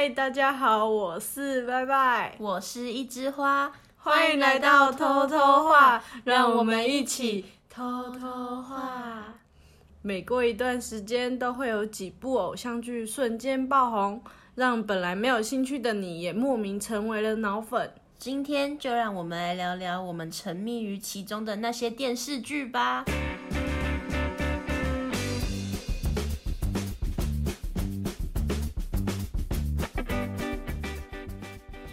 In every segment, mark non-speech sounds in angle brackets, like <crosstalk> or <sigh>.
嗨，大家好，我是拜拜，我是一枝花，欢迎来到偷偷话，让我们一起偷偷话。每过一段时间，都会有几部偶像剧瞬间爆红，让本来没有兴趣的你也莫名成为了脑粉。今天就让我们来聊聊我们沉迷于其中的那些电视剧吧。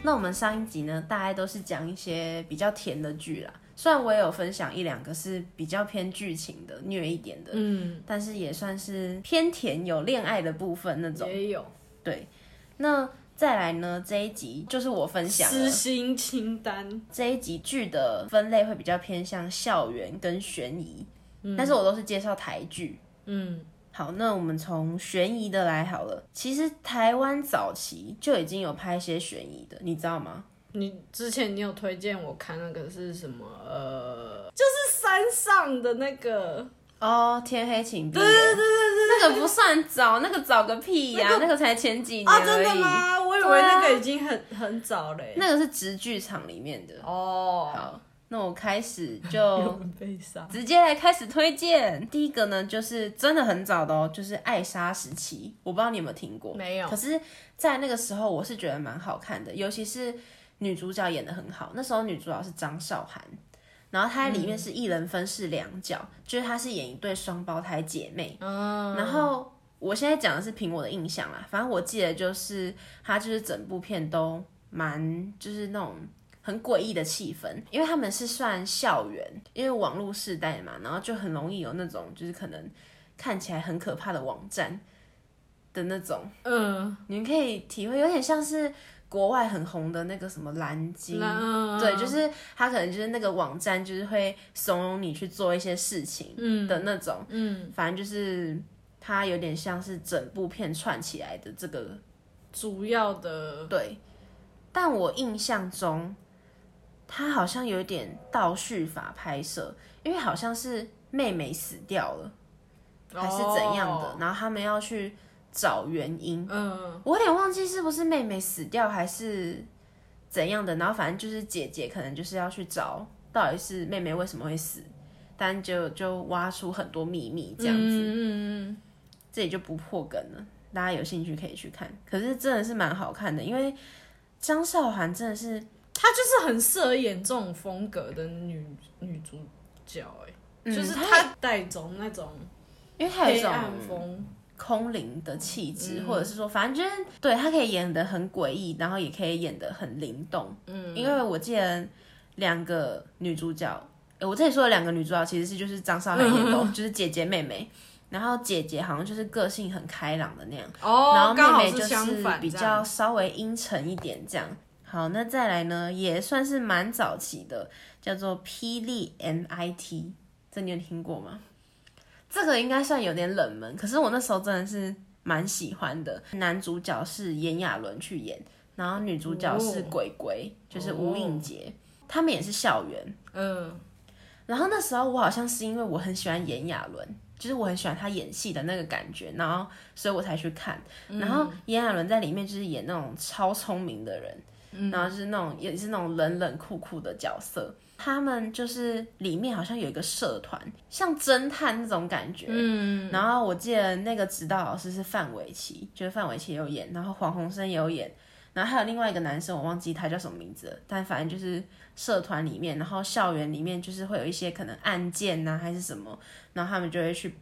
那我们上一集呢，大概都是讲一些比较甜的剧啦。虽然我也有分享一两个是比较偏剧情的、虐一点的，嗯，但是也算是偏甜、有恋爱的部分那种。也有对，那再来呢，这一集就是我分享私的心清单，这一集剧的分类会比较偏向校园跟悬疑，但是我都是介绍台剧。嗯，好，那我们从悬疑的来好了。其实台湾早期就已经有拍一些悬疑的，你知道吗？你之前你有推荐我看那个是什么？呃，就是山上的那个，哦，天黑请闭眼。对对对对那个不算早，那个早个屁呀、那个才前几年啊，而已。真的吗？我以为那个已经很很早嘞。那个是直剧场里面的。哦，好，那我开始 <laughs> 就。直接来开始推荐。第一个呢，就是真的很早的哦，就是《爱莎时期》，我不知道你有没有听过。没有可是，在那个时候，我是觉得蛮好看的，尤其是女主角演的很好。那时候女主角是张韶涵，然后她在里面是一人分饰两角，就是她是演一对双胞胎姐妹。嗯，然后我现在讲的是凭我的印象啦，反正我记得就是她就是整部片都蛮就是那种很诡异的气氛，因为他们是算校园，因为网络时代嘛，然后就很容易有那种就是可能看起来很可怕的网站的那种，嗯，你们可以体会，有点像是国外很红的那个什么蓝鲸。那对，就是他可能就是那个网站，就是会怂恿你去做一些事情嗯的那种，嗯，反正就是它有点像是整部片串起来的这个主要的对，但我印象中，它好像有点倒叙法拍摄，因为好像是妹妹死掉了，还是怎样的，哦然后他们要去找原因。嗯，我有点忘记是不是妹妹死掉还是怎样的，然后反正就是姐姐可能就是要去找到底是妹妹为什么会死，但就就挖出很多秘密这样子。嗯嗯这里就不破梗了，大家有兴趣可以去看。可是真的是蛮好看的，因为张韶涵真的是，她就是很适合演这种风格的女女主角，哎，嗯就是她她带种那种因为她有一种黑暗风，空灵的气质，嗯或者是说，反正就是对她可以演的很诡异，然后也可以演的很灵动。嗯，因为我记得两个女主角，诶我这里说的两个女主角其实是就是张韶涵演的哦，<laughs> 就是姐姐妹妹。然后姐姐好像就是个性很开朗的那样，哦，然后妹妹就是相反，比较稍微阴沉一点这样。好，那再来呢，也算是蛮早期的，叫做《霹雳 MIT》，这你有听过吗？这个应该算有点冷门，可是我那时候真的是蛮喜欢的。男主角是炎亚纶去演，然后女主角是哦鬼鬼，就是吴映洁，他们也是校园。嗯然后那时候我好像是因为我很喜欢炎亚纶，就是我很喜欢他演戏的那个感觉，然后所以我才去看。然后炎亚纶在里面就是演那种超聪明的人，然后就是那种也是那种冷冷酷酷的角色。他们就是里面好像有一个社团，像侦探那种感觉。嗯，然后我记得那个指导老师是范玮琪，就是范玮琪有演，然后黄鸿升也有演，然后还有另外一个男生，我忘记他叫什么名字了，但反正就是社团里面，然后校园里面就是会有一些可能案件呐、还是什么，然后他们就会去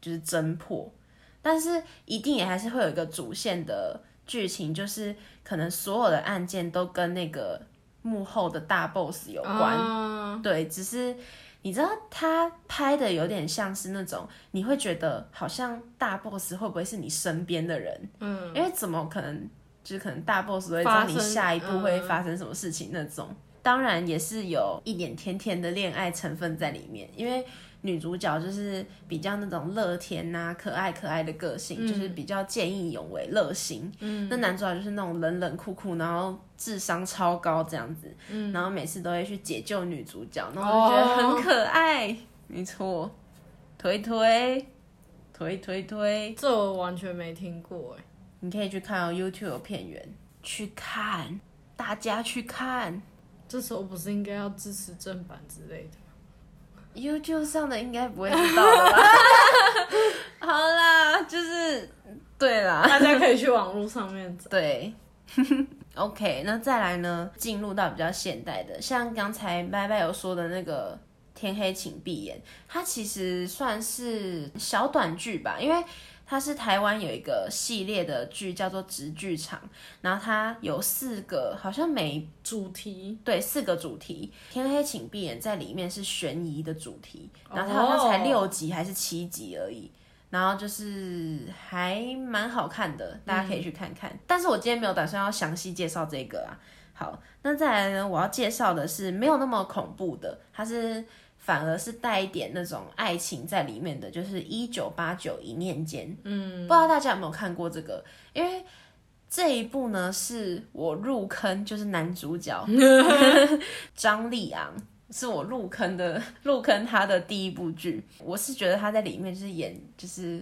就是侦破，但是一定也还是会有一个主线的剧情，就是可能所有的案件都跟那个幕后的大 boss 有关，啊对，只是你知道他拍的有点像是那种，你会觉得好像大 boss 会不会是你身边的人？嗯，因为怎么可能，就是可能大 boss 都会知道你下一步会嗯发生什么事情那种。当然也是有一点甜甜的恋爱成分在里面，因为女主角就是比较那种乐天呐、可爱可爱的个性，就是比较见义勇为、热心。嗯，那男主角就是那种冷冷酷酷，然后智商超高这样子，嗯，然后每次都会去解救女主角，然后觉得很可爱。没错，推推推推推，这我完全没听过哎。你可以去看哦，YouTube 有片源，去看，大家去看。这时候不是应该要支持正版之类的？YouTube 上的应该不会知道的吧？<laughs> 好啦，就是对啦，大家可以去网络上面找。对。<laughs> OK，那再来呢？进入到比较现代的，像刚才拜拜有说的那个《天黑请闭眼》，它其实算是小短剧吧，因为它是台湾有一个系列的剧叫做《直剧场》，然后它有四个，好像每主题对四个主题，《天黑请闭眼》在里面是悬疑的主题，然后它好像才六集还是七集而已。然后就是还蛮好看的，大家可以去看看。但是我今天没有打算要详细介绍这个啊。好，那再来呢，我要介绍的是没有那么恐怖的，它是反而是带一点那种爱情在里面的，就是一九八九一念间。嗯，不知道大家有没有看过这个？因为这一部呢是我入坑，就是男主角 <laughs> 张立昂。是我入坑的，<laughs> 入坑他的第一部剧，我是觉得他在里面就是演就是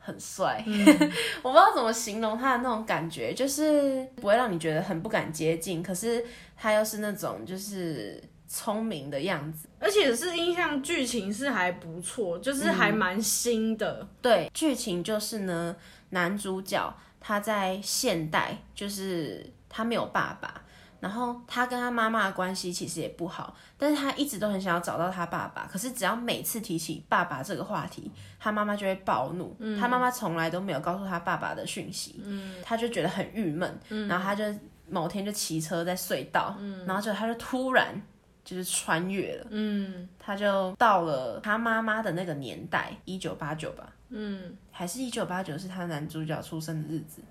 很帅，<laughs> 我不知道怎么形容他的那种感觉，就是不会让你觉得很不敢接近，可是他又是那种就是聪明的样子，而且是印象剧情是还不错，就是还蛮新的。对，剧情就是呢，男主角他在现代就是他没有爸爸。然后他跟他妈妈的关系其实也不好，但是他一直都很想要找到他爸爸。可是只要每次提起爸爸这个话题，他妈妈就会暴怒。他妈妈从来都没有告诉他爸爸的讯息，他就觉得很郁闷。然后他就某天就骑车在隧道，然后就他就突然就是穿越了，嗯他就到了他妈妈的那个年代，一九八九吧，嗯，还是一九八九是他男主角出生的日子。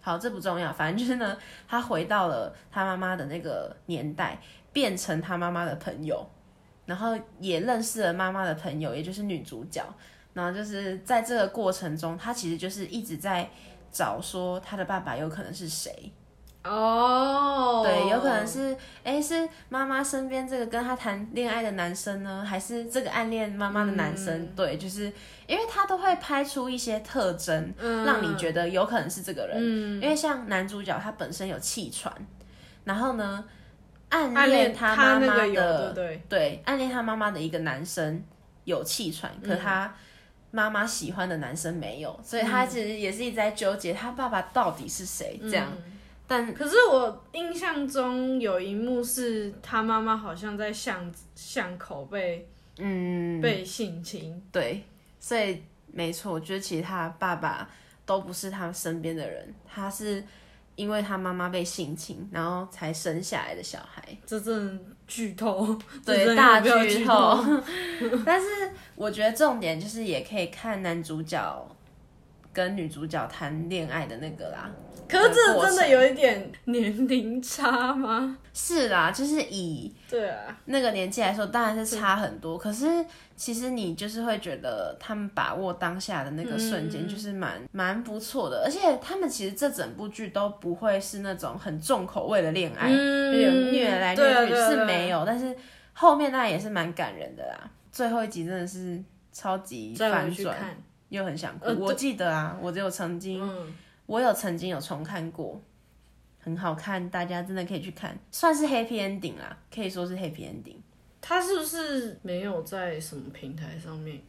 好，这不重要，反正就是呢，他回到了他妈妈的那个年代，变成他妈妈的朋友，然后也认识了妈妈的朋友，也就是女主角。然后就是在这个过程中，他其实就是一直在找说他的爸爸有可能是谁。哦，对，有可能是，哎，是妈妈身边这个跟他谈恋爱的男生呢，还是这个暗恋妈妈的男生？对，就是因为他都会拍出一些特征，让你觉得有可能是这个人。因为像男主角他本身有气喘，然后呢，暗恋他妈妈的，对对，暗恋他妈妈的一个男生有气喘，可他妈妈喜欢的男生没有，所以他其实也是一直在纠结他爸爸到底是谁这样。但可是我印象中有一幕是他妈妈好像在巷巷口被嗯被性侵，对，所以没错，我觉得其实他爸爸都不是他身边的人，他是因为他妈妈被性侵，然后才生下来的小孩。这真的剧透，对大剧透。<laughs> 但是我觉得重点就是也可以看男主角跟女主角谈恋爱的那个啦。可是这真的有一点年龄差吗？是啦，就是以对啊那个年纪来说，当然是差很多。可是其实你就是会觉得他们把握当下的那个瞬间，就是蛮蛮不错的。而且他们其实这整部剧都不会是那种很重口味的恋爱，虐来虐去是没有。但是后面那也是蛮感人的啦。最后一集真的是超级反转，又很想哭。我记得啊，我只有曾经。我有曾经有重看过，很好看，大家真的可以去看，算是 happy ending 啦，可以说是 happy ending。它是不是没有在什么平台上面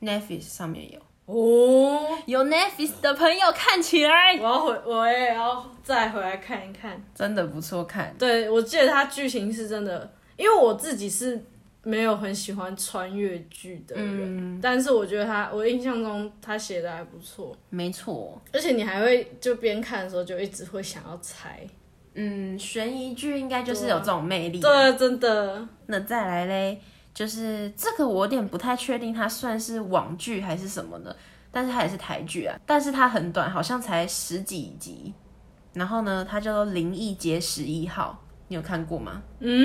？Netflix 上面有哦，有 Netflix 的朋友看起来，我要回，我也要再回来看一看，真的不错看。对，我记得它剧情是真的，因为我自己是。没有很喜欢穿越剧的人，但是我觉得他，我印象中他写的还不错，没错。而且你还会就边看的时候就一直会想要猜，嗯，悬疑剧应该就是有这种魅力。对，真的。那再来嘞，就是这个我有点不太确定，它算是网剧还是什么的，但是它也是台剧啊，但是它很短，好像才十几集。然后呢，它叫做《灵异街十一号》，你有看过吗？嗯。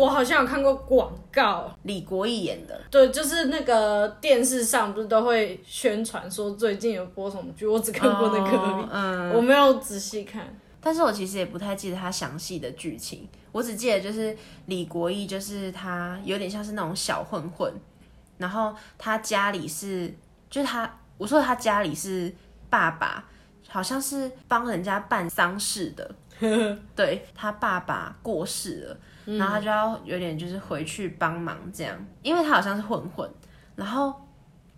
我好像有看过广告，李国毅演的。对，就是那个电视上不是都会宣传说最近有播什么剧，我只看过那个，嗯，我没有仔细看。但是我其实也不太记得他详细的剧情，我只记得就是李国毅，就是他有点像是那种小混混，然后他家里是，就是他，我说他家里是爸爸。好像是帮人家办丧事的，<laughs> 对他爸爸过世了，然后他就要有点就是回去帮忙这样，因为他好像是混混，然后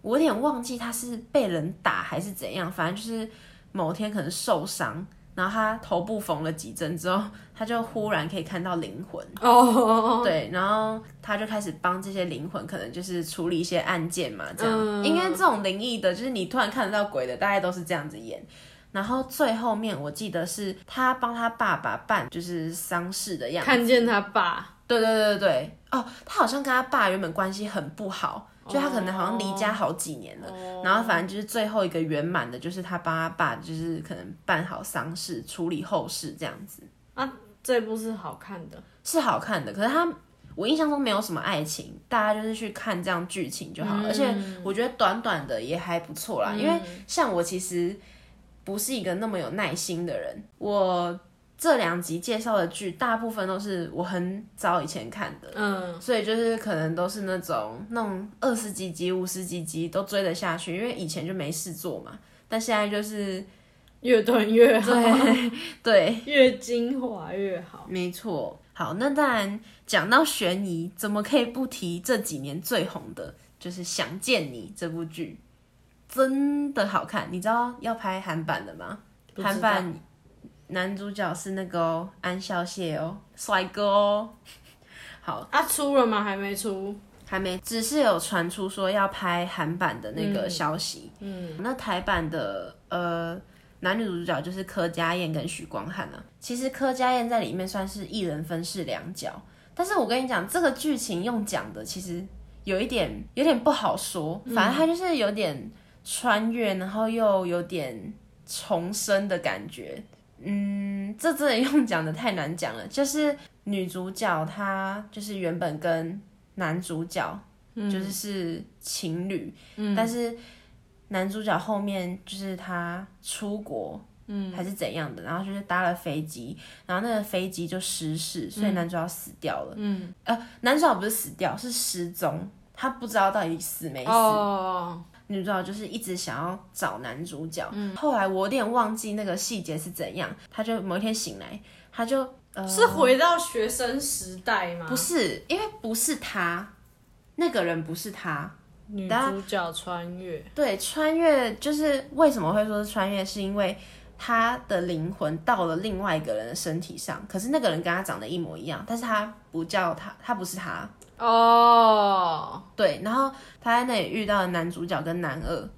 我有点忘记他是被人打还是怎样，反正就是某天可能受伤。然后他头部缝了几针之后，他就忽然可以看到灵魂哦，对，然后他就开始帮这些灵魂，可能就是处理一些案件嘛，这样。因为这种灵异的，就是你突然看得到鬼的，大概都是这样子演。然后最后面我记得是他帮他爸爸办就是丧事的样子，看见他爸，对对对对对，哦，他好像跟他爸原本关系很不好。就他可能好像离家好几年了，然后反正就是最后一个圆满的，就是他帮他爸，就是可能办好丧事、处理后事这样子。啊，这部是好看的，是好看的。可是他，我印象中没有什么爱情，大家就是去看这样剧情就好。而且我觉得短短的也还不错啦，因为像我其实不是一个那么有耐心的人，我。这两集介绍的剧，大部分都是我很早以前看的，嗯，所以就是可能都是那种那种二十几集、五十几集都追得下去，因为以前就没事做嘛。但现在就是越短越好，<laughs> 对，越精华越好，没错。好，那当然讲到悬疑，怎么可以不提这几年最红的，就是《想见你》这部剧，真的好看。你知道要拍韩版的吗？韩版。男主角是那个安孝燮哦，帅哥哦。<laughs> 好啊，出了吗？还没出，还没，只是有传出说要拍韩版的那个消息。嗯，那台版的呃男女主角就是柯佳燕跟许光汉啊。其实柯佳燕在里面算是一人分饰两角，但是我跟你讲，这个剧情用讲的其实有一点有点不好说，反正他就是有点穿越，然后又有点重生的感觉。嗯，这真的用讲的太难讲了。就是女主角她就是原本跟男主角就是是情侣，但是男主角后面就是他出国，嗯，还是怎样的，然后就是搭了飞机，然后那个飞机就失事，所以男主角死掉了。嗯，呃，男主角不是死掉，是失踪，他不知道到底死没死。女主角就是一直想要找男主角，嗯后来我有点忘记那个细节是怎样。他就某一天醒来，他就呃，是回到学生时代吗？不是，因为不是他，那个人不是他。女主角穿越，对，穿越就是为什么会说是穿越，是因为他的灵魂到了另外一个人的身体上，可是那个人跟他长得一模一样，但是他不叫他，他不是他。哦，对，然后他在那里遇到了男主角跟男二，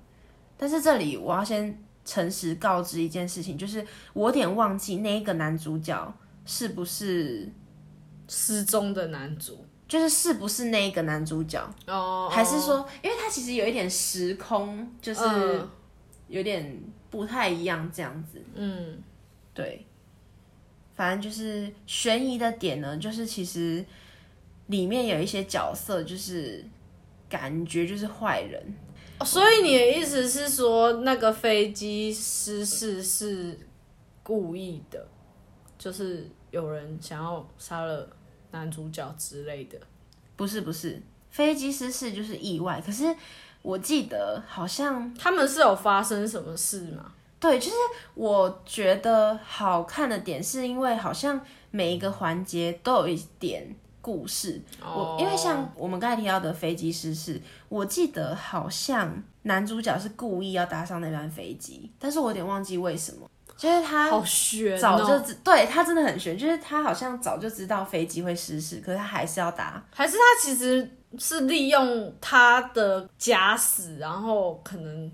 但是这里我要先诚实告知一件事情，就是我有点忘记那一个男主角是不是失踪的男主，就是是不是那一个男主角哦，还是说，因为他其实有一点时空，就是有点不太一样这样子，嗯，对，反正就是悬疑的点呢，就是其实。里面有一些角色，就是感觉就是坏人，所以你的意思是说，那个飞机失事是故意的，就是有人想要杀了男主角之类的？不是，不是，飞机失事就是意外。可是我记得好像他们是有发生什么事吗？对，就是我觉得好看的点是因为好像每一个环节都有一点。故事，我因为像我们刚才提到的飞机失事，我记得好像男主角是故意要搭上那班飞机，但是我有点忘记为什么，就是他好悬，早就知，对他真的很悬，就是他好像早就知道飞机会失事，可是他还是要搭，还是他其实是利用他的假死，然后可能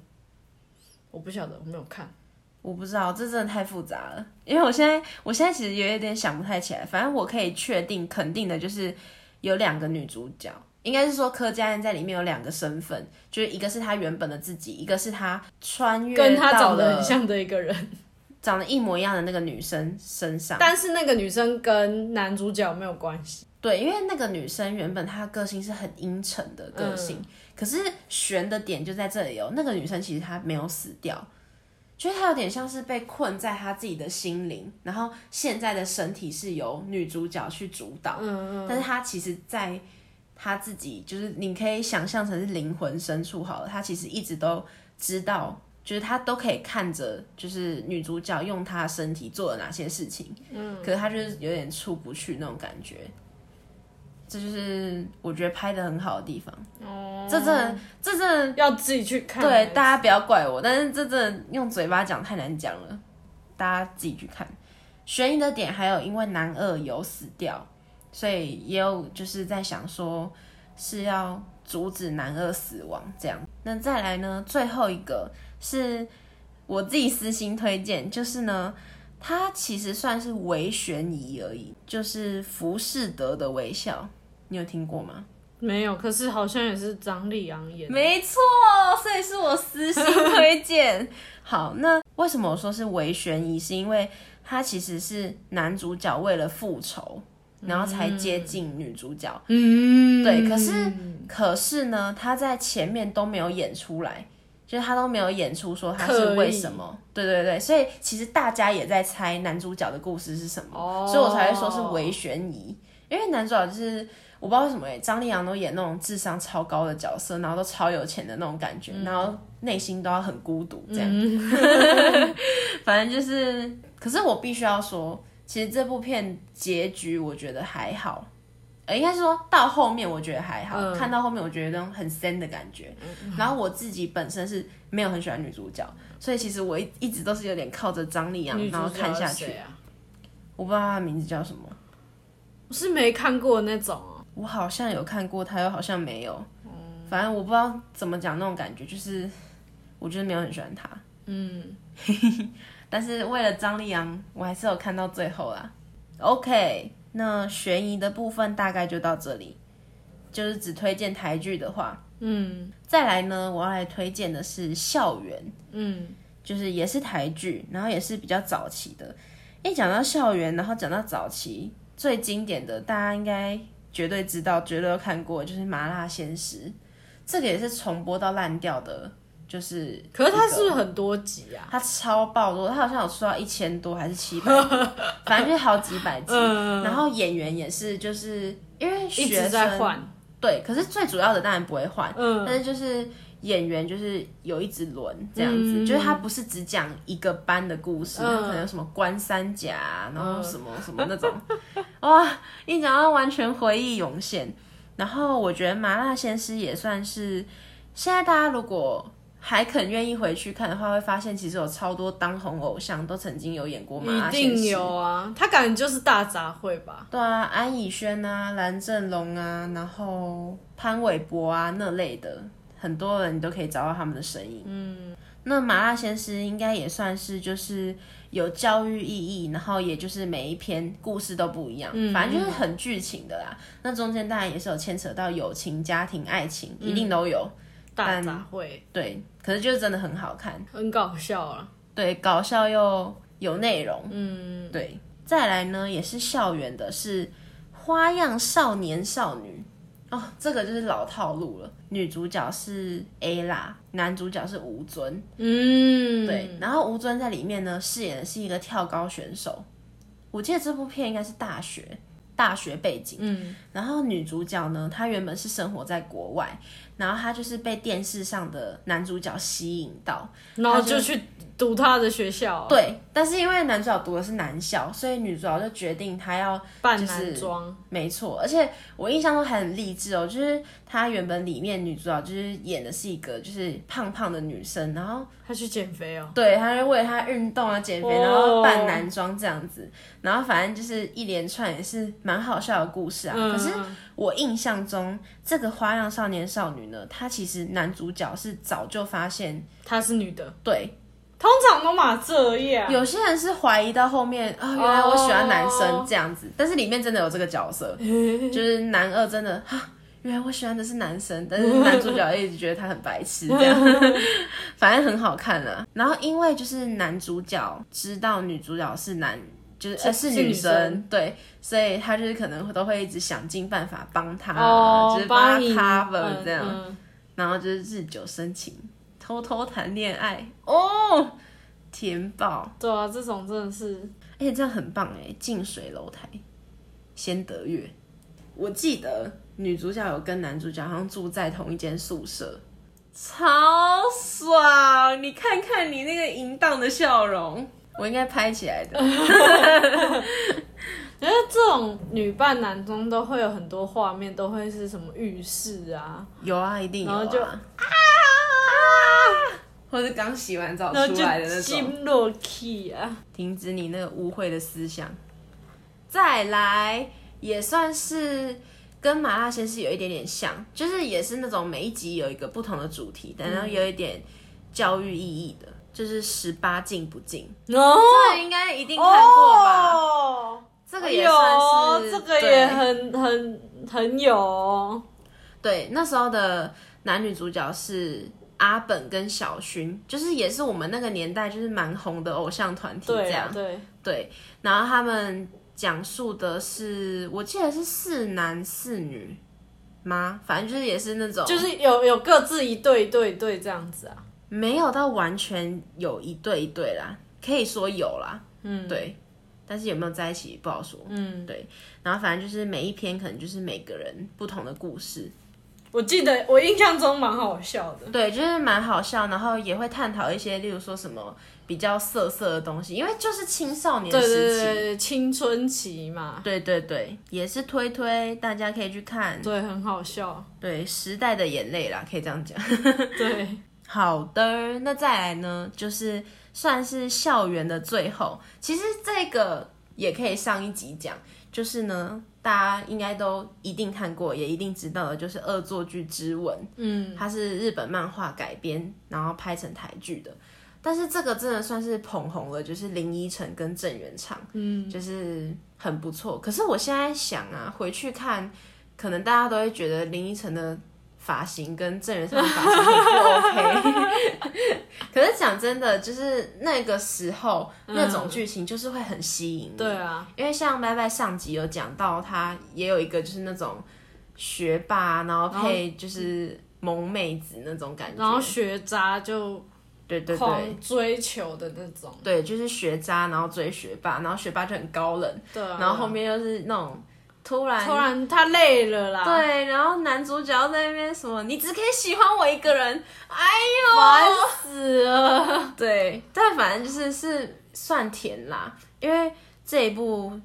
我不晓得，我没有看。我不知道，这真的太复杂了。因为我现在，我现在其实有一点想不太起来。反正我可以确定、肯定的就是有两个女主角，应该是说柯佳嬿在里面有两个身份，就是一个是她原本的自己，一个是她穿越跟她长得很像的一个人，长得一模一样的那个女生身上。但是那个女生跟男主角没有关系。对，因为那个女生原本她个性是很阴沉的个性，可是悬的点就在这里哦。那个女生其实她没有死掉。觉得他有点像是被困在他自己的心灵，然后现在的身体是由女主角去主导，嗯嗯，但是他其实，在他自己就是你可以想象成是灵魂深处好了，他其实一直都知道，就是他都可以看着，就是女主角用她的身体做了哪些事情，嗯，可是他就是有点出不去那种感觉。这就是我觉得拍的很好的地方。哦，这真的，这真的要自己去看。对，大家不要怪我，但是这真的用嘴巴讲太难讲了，大家自己去看。悬疑的点还有，因为男二有死掉，所以也有就是在想说是要阻止男二死亡这样。那再来呢，最后一个是我自己私心推荐，就是呢。它其实算是微悬疑而已，就是浮士德的微笑，你有听过吗？没有，可是好像也是张立昂演的。没错，所以是我私心推荐。<laughs> 好，那为什么我说是微悬疑？是因为他其实是男主角为了复仇，然后才接近女主角。嗯，对。可是，可是呢，他在前面都没有演出来。就是他都没有演出说他是为什么，对对对，所以其实大家也在猜男主角的故事是什么，所以我才会说是微悬疑。因为男主角就是我不知道为什么哎，张丽阳都演那种智商超高的角色，然后都超有钱的那种感觉，然后内心都要很孤独这样。<laughs> 反正就是，可是我必须要说，其实这部片结局我觉得还好。呃应该是说到后面，我觉得还好，看到后面我觉得那种很深的感觉。然后我自己本身是没有很喜欢女主角，所以其实我一一直都是有点靠着张丽阳然后看下去。我不知道她的名字叫什么，我是没看过那种。我好像有看过，他又好像没有。反正我不知道怎么讲那种感觉，就是我觉得没有很喜欢他。嗯，<laughs> 但是为了张丽阳，我还是有看到最后啦。OK。那悬疑的部分大概就到这里，就是只推荐台剧的话，嗯，再来呢，我要来推荐的是《校园》，嗯，就是也是台剧，然后也是比较早期的。一讲到校园，然后讲到早期最经典的，大家应该绝对知道，绝对有看过，就是《麻辣鲜师》，这个也是重播到烂掉的。就是，可是它是不是很多集啊？它超爆多，它好像有出到一千多还是七百，<laughs> 反正就是好几百集。然后演员也是，就是因为学生对，可是最主要的当然不会换，但是就是演员就是有一直轮这样子，就是他不是只讲一个班的故事，可能有什么关三甲，然后什么什么那种，<laughs> 哇，一讲到完全回忆涌现。然后我觉得《麻辣鲜师》也算是现在大家如果。还肯愿意回去看的话，会发现其实有超多当红偶像都曾经有演过麻辣鲜师。一定有啊，他感觉就是大杂烩吧？对啊，安以轩啊、蓝正龙啊，然后潘玮柏啊那类的，很多人你都可以找到他们的身影。嗯，那麻辣鲜师应该也算是就是有教育意义，然后也就是每一篇故事都不一样，反正就是很剧情的啦。那中间当然也是有牵扯到友情、家庭、爱情，一定都有。大杂烩，对，可是就是真的很好看，很搞笑啊。对，搞笑又有内容。嗯，对。再来呢，也是校园的，是《花样少年少女》哦，这个就是老套路了。女主角是 A 啦，男主角是吴尊。嗯，对。然后吴尊在里面呢，饰演的是一个跳高选手。我记得这部片应该是大学。大学背景，嗯，然后女主角呢，她原本是生活在国外，然后她就是被电视上的男主角吸引到，然后就去。读他的学校，对，但是因为男主角读的是男校，所以女主角就决定她要扮男装，没错。而且我印象中还很励志哦，就是她原本里面女主角就是演的是一个就是胖胖的女生，然后她去减肥哦，对，她就为了她运动啊减肥，然后扮男装这样子，然后反正就是一连串也是蛮好笑的故事啊。可是我印象中这个花样少年少女呢，她其实男主角是早就发现她是女的，对。通常都嘛这样，有些人是怀疑到后面啊，原来我喜欢男生这样子，但是里面真的有这个角色，<laughs> 就是男二真的啊，<gasps> 原来我喜欢的是男生，但是 <laughs> 男主角一直觉得他很白痴这样，<laughs> 反正很好看啊。然后因为就是男主角知道女主角是男，就是呃是女生，对，所以他就是可能都会一直想尽办法帮他，就是帮他 cover 这样，然后就是日久生情。偷偷谈恋爱哦，甜爆！对啊，这种真的是，而且这样很棒哎！近水楼台先得月。我记得女主角有跟男主角好像住在同一间宿舍，超爽！你看看你那个淫荡的笑容，我应该拍起来的。<laughs> 因为这种女扮男装都会有很多画面，都会是什么浴室啊，有啊，一定有、啊。然后就啊，或是刚洗完澡出来的那种。金落去啊。停止你那个污秽的思想。再来，也算是跟麻辣鲜师有一点点像，就是也是那种每一集有一个不同的主题，但然后有一点教育意义的，就是十八禁不禁，哦，这个应该一定看过吧？哦这个也算是，这个也很很很有哦。对，那时候的男女主角是阿本跟小薰，就是也是我们那个年代就是蛮红的偶像团体这样。对啊，对，对，然后他们讲述的是，我记得是四男四女吗？反正就是也是那种，就是有有各自一对一对一对这样子啊。没有到完全有一对一对啦，可以说有啦，嗯，对。但是有没有在一起不好说，嗯，对。然后反正就是每一篇可能就是每个人不同的故事，我记得我印象中蛮好笑的。对，就是蛮好笑，然后也会探讨一些，例如说什么比较色色的东西，因为就是青少年对时期，对对对，青春期嘛，对对对，也是推推，大家可以去看。对，很好笑。对，时代的眼泪啦，可以这样讲。对，<laughs> 好的，那再来呢，就是算是校园的最后。其实这个也可以上一集讲，就是呢，大家应该都一定看过，也一定知道的，就是《恶作剧之吻》。嗯，它是日本漫画改编，然后拍成台剧的。但是这个真的算是捧红了，就是林依晨跟郑元畅，嗯，就是很不错。可是我现在想啊，回去看，可能大家都会觉得林依晨的发型跟郑元畅的发型很不 OK。<laughs> 可是讲真的，就是那个时候、那种剧情就是会很吸引你。对啊，因为像拜拜上集有讲到，他也有一个就是那种学霸，然后配就是萌妹子那种感觉。然后学渣就对对对追求的那种。对，就是学渣，然后追学霸，然后学霸就很高冷，对啊，然后后面又是那种突然突然他累了啦，，对，然后男主角在那边什么，你只可以喜欢我一个人，哎呦！烦呦，死了。对，但反正就是是算甜啦，因为这一部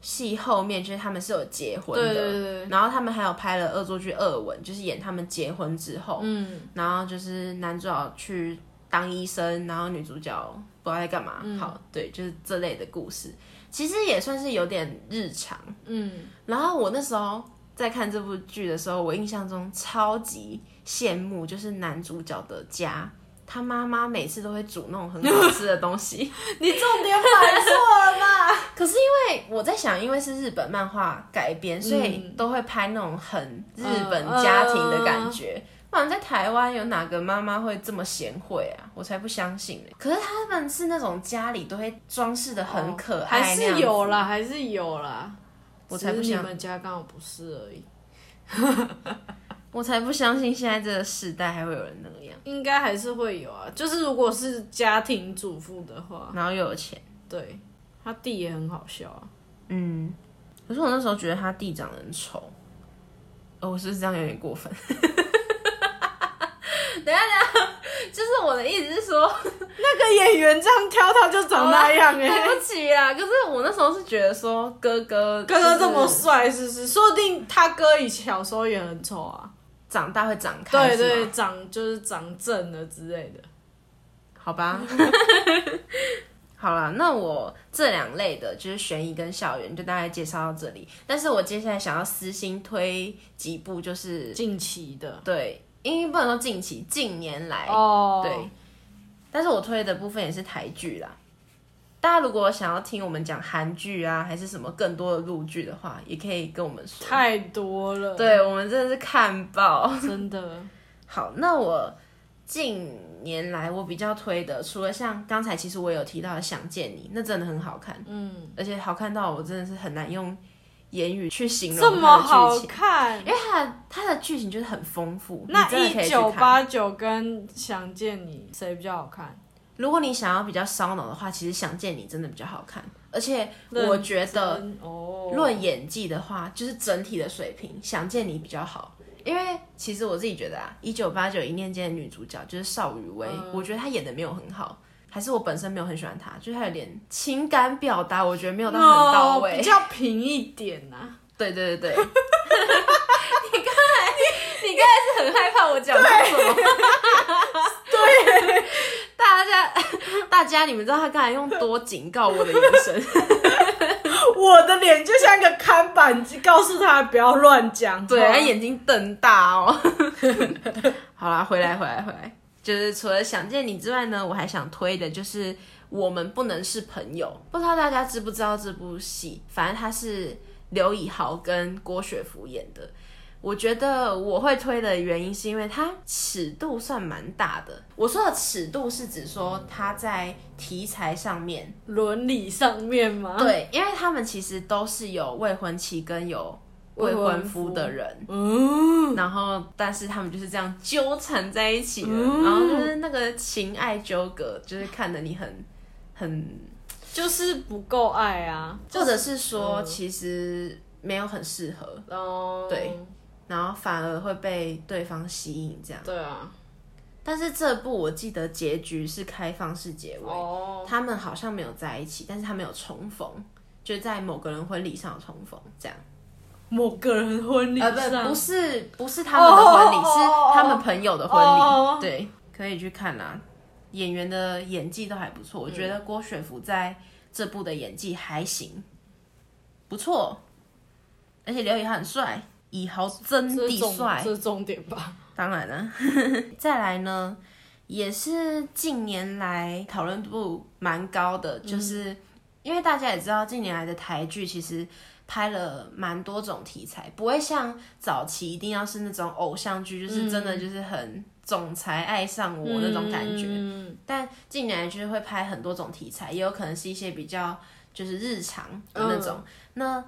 戏后面就是他们是有结婚的，对对对然后他们还有拍了恶作剧二吻，就是演他们结婚之后，嗯，然后就是男主角去当医生，然后女主角不知道在干嘛，嗯。好，对，就是这类的故事，其实也算是有点日常。嗯，然后我那时候在看这部剧的时候，我印象中超级羡慕，就是男主角的家。他妈妈每次都会煮那种很好吃的东西，<laughs> 你重点摆错了吧？<laughs> 可是因为我在想，因为是日本漫画改编，所以嗯都会拍那种很日本家庭的感觉。不然在台湾有哪个妈妈会这么贤惠啊？我才不相信呢。可是他们是那种家里都会装饰的很可爱、哦还是有啦，还是有啦。我才不想只是你们家刚好不是而已，<laughs> 我才不相信现在这个时代还会有人那样，应该还是会有啊。就是如果是家庭主妇的话，然后又有钱。对他弟也很好笑啊。嗯，可是我那时候觉得他弟长得很丑，哦，我是不是这样有点过分？等一下，等一下，就是我的意思是说，<laughs> 那个演员这样挑，他就长那样 <laughs> 哎、对不起啦，可是我那时候是觉得说哥哥哥哥这么就是帅，是不是？说不定他哥以前小时候也很丑啊。长大会长开，是对对，吗，长就是长正了之类的。好吧。<laughs> 好了，那我这两类的就是悬疑跟校园，就大概介绍到这里。但是我接下来想要私心推几部，就是近期的对，因为不能说近期，近年来哦，对，但是我推的部分也是台剧啦。大家如果想要听我们讲韩剧啊，还是什么更多的陆剧的话，也可以跟我们说。太多了，，对我们真的是看爆。真的，<laughs> 好，那我近年来我比较推的，除了像刚才其实我有提到的《想见你》，那真的很好看，嗯，而且好看到我真的是很难用言语去形容这么好，看因。为它的它的剧情就是很丰富。那一九八九跟想见你谁比较好看？如果你想要比较烧脑的话，其实《想见你》真的比较好看，而且我觉得哦，论演技的话，就是整体的水平，《想见你》比较好，因为其实我自己觉得啊，一九八九一念间的女主角就是邵雨薇，嗯我觉得她演的没有很好，还是我本身没有很喜欢他，就是他有点情感表达，我觉得没有到很到位。哦比较平一点呐、<laughs> 啊。对对对对，<laughs> 你刚才 <laughs> 你刚才是很害怕我讲出什么？对，大家大家你们知道他刚才用多警告我的眼神？我的脸就像一个看板，告诉他不要乱讲。对，他眼睛瞪大哦。好啦，回来回来回来，就是除了想见你之外呢，我还想推的就是我们不能是朋友。不知道大家知不知道这部戏？反正它是刘以豪跟郭雪芙演的。我觉得我会推的原因是因为它尺度算蛮大的。我说的尺度是指说它在题材上面，伦理上面吗？，对，因为他们其实都是有未婚妻跟有未婚夫。的人，嗯，然后但是他们就是这样纠缠在一起了，嗯。然后就是那个情爱纠葛，就是看得你很很，就是不够爱啊，或者是说其实没有很适合，哦，对。然后反而会被对方吸引这样。对啊，但是这部我记得结局是开放式结尾，哦，他们好像没有在一起，但是他们有重逢，就在某个人婚礼上有重逢这样。某个人婚礼不，不是不是他们的婚礼，是他们朋友的婚礼。哦对，可以去看啦。演员的演技都还不错，我觉得郭雪芙在这部的演技还行，不错。而且刘以豪很帅，以豪真的帅这。是重点吧？当然了，<laughs> 再来呢，也是近年来讨论度蛮高的，就是因为大家也知道，近年来的台剧其实拍了蛮多种题材，不会像早期一定要是那种偶像剧，就是真的就是很总裁爱上我那种感觉。嗯，但近年来就是会拍很多种题材，也有可能是一些比较就是日常的那种。那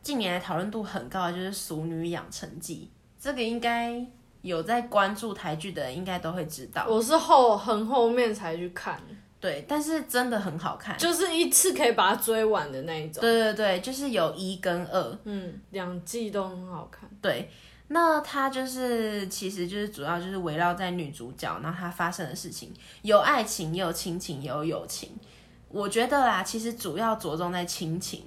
近年来讨论度很高的就是《熟女养成记》，这个应该有在关注台剧的人应该都会知道。我是后很后面才去看，对，但是真的很好看。就是一次可以把它追完的那一种。对对对，就是有一跟二，嗯，两季都很好看。对。那它就是，其实就是主要就是围绕在女主角，然后她发生的事情，有爱情，也有亲情，也有友情。我觉得啦，其实主要着重在亲情。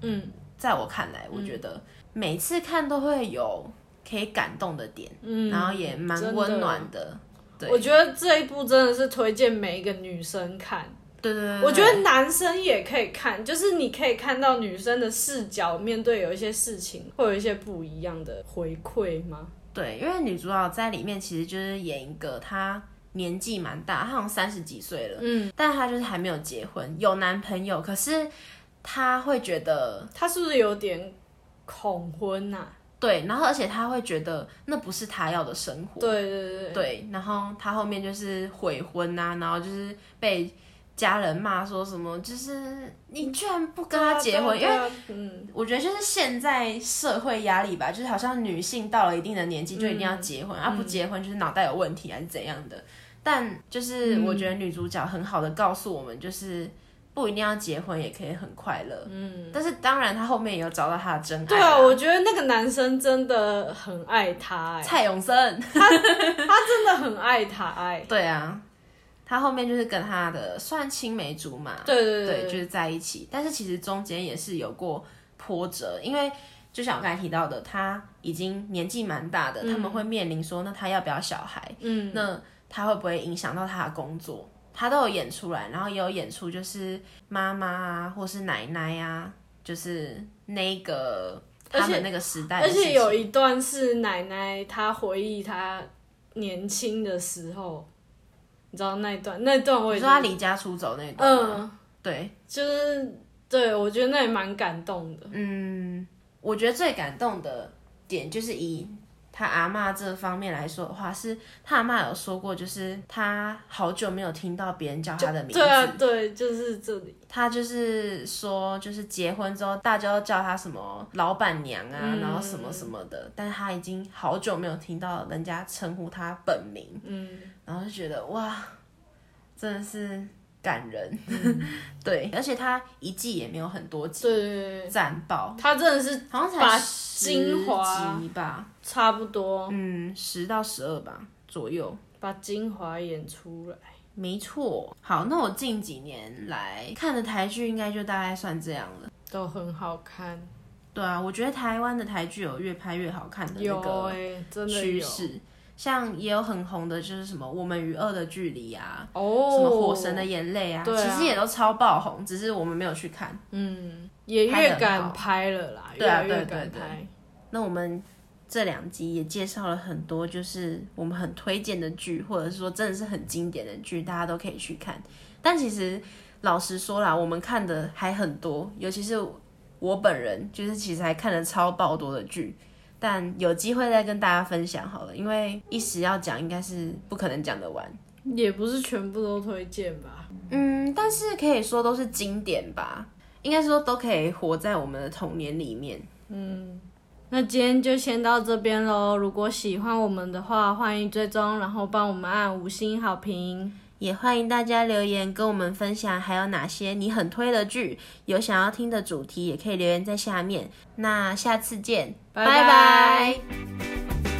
嗯，在我看来，我觉得每次看都会有可以感动的点，嗯然后也蛮温暖的。对我觉得这一部真的是推荐每一个女生看。对对对，我觉得男生也可以看，就是你可以看到女生的视角，面对有一些事情会有一些不一样的回馈吗？对，因为女主角在里面其实就是演一个她年纪蛮大，她好像三十几岁了，嗯，但她就是还没有结婚，有男朋友，可是她会觉得她是不是有点恐婚呐、对，然后而且他会觉得那不是他要的生活，对对对，对，然后他后面就是悔婚啊，然后就是被家人骂说什么，就是你居然不跟他结婚，因为我觉得就是现在社会压力吧，就是好像女性到了一定的年纪就一定要结婚，啊不结婚就是脑袋有问题还是怎样的。但就是我觉得女主角很好的告诉我们，就是不一定要结婚也可以很快乐。嗯，但是当然他后面也有找到他的真爱啦。对啊，我觉得那个男生真的很爱她、哎，蔡永生，他真的很爱她、哎，对啊，他后面就是跟他的算青梅竹马，对对对，就是在一起。但是其实中间也是有过波折，因为就像我刚才提到的，他已经年纪蛮大的，他们会面临说，那他要不要小孩？嗯，那他会不会影响到他的工作？他都有演出来，然后也有演出就是妈妈啊，或是奶奶啊，就是那个他们那个时代的而，且有一段是奶奶她回忆她年轻的时候，你知道那一段？那一段我也你说他离家出走那一段，嗯，对，就是对我觉得那也蛮感动的。嗯，我觉得最感动的点就是以他阿妈这方面来说的话，是他阿妈有说过，就是他好久没有听到别人叫他的名字，对啊，对，就是这里。他就是说，就是结婚之后大家都叫他什么老板娘啊，嗯。然后什么什么的，但是他已经好久没有听到人家称呼他本名，嗯，然后就觉得哇，真的是感人。<laughs> 对，而且它一季也没有很多集，赞爆，他真的是好像才把十精华集吧，差不多。嗯，十到十二吧左右。把精华演出来。没错，好，那我近几年来看的台剧，应该就大概算这样了。都很好看，对啊，我觉得台湾的台剧有越拍越好看的那有个趋势，像也有很红的，就是什么《我们与恶的距离》啊，哦，什么《火神的眼泪》啊，对啊其实也都超爆红，只是我们没有去看。嗯，也越敢拍了啦，对啊越来越对对对敢拍。那我们这两集也介绍了很多，就是我们很推荐的剧，或者是说真的是很经典的剧，大家都可以去看。但其实老实说啦，我们看的还很多，尤其是我本人，就是其实还看了超爆多的剧。但有机会再跟大家分享好了，因为一时要讲应该是不可能讲得完。也不是全部都推荐吧，嗯，但是可以说都是经典吧，应该说都可以活在我们的童年里面。嗯那今天就先到这边喽。如果喜欢我们的话，欢迎追踪，然后帮我们按五星好评。也欢迎大家留言跟我们分享，还有哪些你很推的剧，有想要听的主题，也可以留言在下面。那下次见，拜拜拜